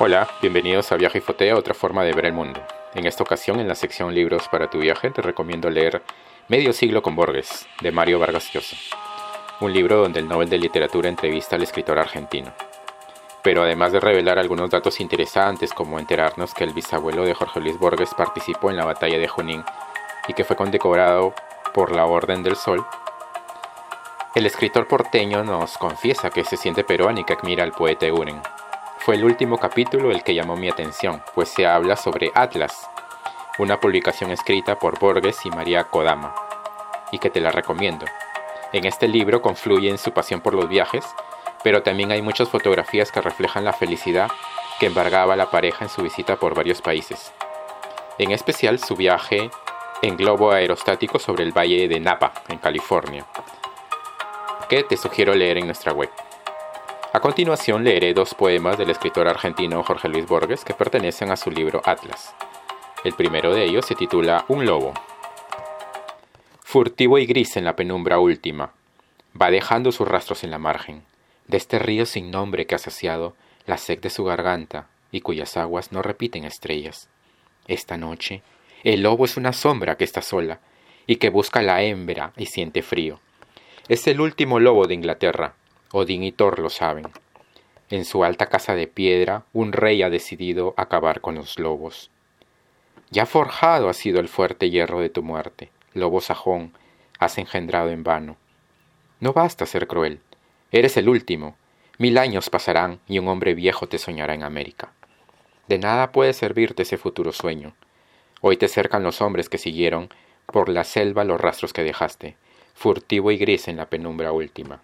Hola, bienvenidos a Viaje y Fotea, otra forma de ver el mundo. En esta ocasión, en la sección Libros para tu viaje, te recomiendo leer Medio siglo con Borges, de Mario Vargas Llosa, un libro donde el Nobel de Literatura entrevista al escritor argentino. Pero además de revelar algunos datos interesantes, como enterarnos que el bisabuelo de Jorge Luis Borges participó en la batalla de Junín y que fue condecorado por la Orden del Sol, el escritor porteño nos confiesa que se siente peruano y que admira al poeta Euren, fue el último capítulo el que llamó mi atención, pues se habla sobre Atlas, una publicación escrita por Borges y María Kodama, y que te la recomiendo. En este libro confluyen su pasión por los viajes, pero también hay muchas fotografías que reflejan la felicidad que embargaba la pareja en su visita por varios países. En especial su viaje en globo aerostático sobre el valle de Napa, en California, que te sugiero leer en nuestra web. A continuación leeré dos poemas del escritor argentino Jorge Luis Borges que pertenecen a su libro Atlas. El primero de ellos se titula Un lobo. Furtivo y gris en la penumbra última, va dejando sus rastros en la margen, de este río sin nombre que ha saciado la sed de su garganta y cuyas aguas no repiten estrellas. Esta noche, el lobo es una sombra que está sola y que busca la hembra y siente frío. Es el último lobo de Inglaterra, Odín y Thor lo saben. En su alta casa de piedra, un rey ha decidido acabar con los lobos. Ya forjado ha sido el fuerte hierro de tu muerte, lobo sajón, has engendrado en vano. No basta ser cruel, eres el último, mil años pasarán y un hombre viejo te soñará en América. De nada puede servirte ese futuro sueño. Hoy te cercan los hombres que siguieron por la selva los rastros que dejaste, furtivo y gris en la penumbra última.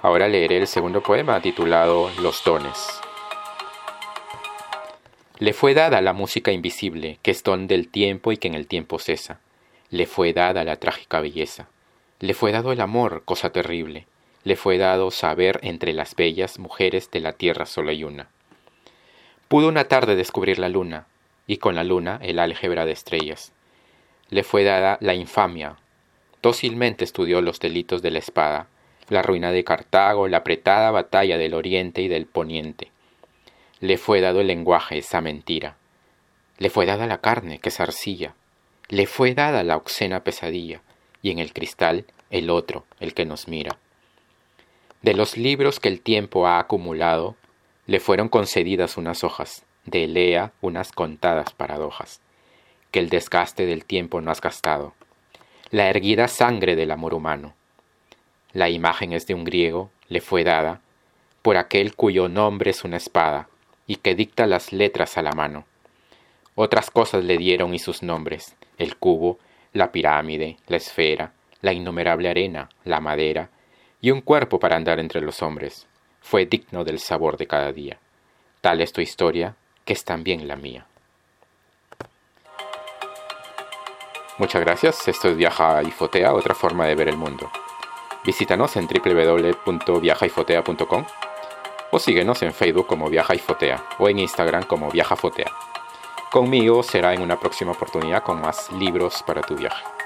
Ahora leeré el segundo poema titulado Los dones. Le fue dada la música invisible, que es don del tiempo y que en el tiempo cesa. Le fue dada la trágica belleza. Le fue dado el amor, cosa terrible. Le fue dado saber entre las bellas mujeres de la tierra solo hay una. Pudo una tarde descubrir la luna, y con la luna el álgebra de estrellas. Le fue dada la infamia. Dócilmente estudió los delitos de la espada, la ruina de Cartago, la apretada batalla del oriente y del poniente. Le fue dado el lenguaje, esa mentira. Le fue dada la carne, que es arcilla. Le fue dada la oxena pesadilla, y en el cristal el otro, el que nos mira. De los libros que el tiempo ha acumulado, le fueron concedidas unas hojas, de Elea unas contadas paradojas, que el desgaste del tiempo no has gastado, la erguida sangre del amor humano, la imagen es de un griego, le fue dada, por aquel cuyo nombre es una espada, y que dicta las letras a la mano. Otras cosas le dieron y sus nombres, el cubo, la pirámide, la esfera, la innumerable arena, la madera, y un cuerpo para andar entre los hombres. Fue digno del sabor de cada día. Tal es tu historia, que es también la mía. Muchas gracias, esto es Viaja y Fotea, otra forma de ver el mundo. Visítanos en www.viajaifotea.com o síguenos en Facebook como Viaja y Fotea o en Instagram como Viaja Fotea. Conmigo será en una próxima oportunidad con más libros para tu viaje.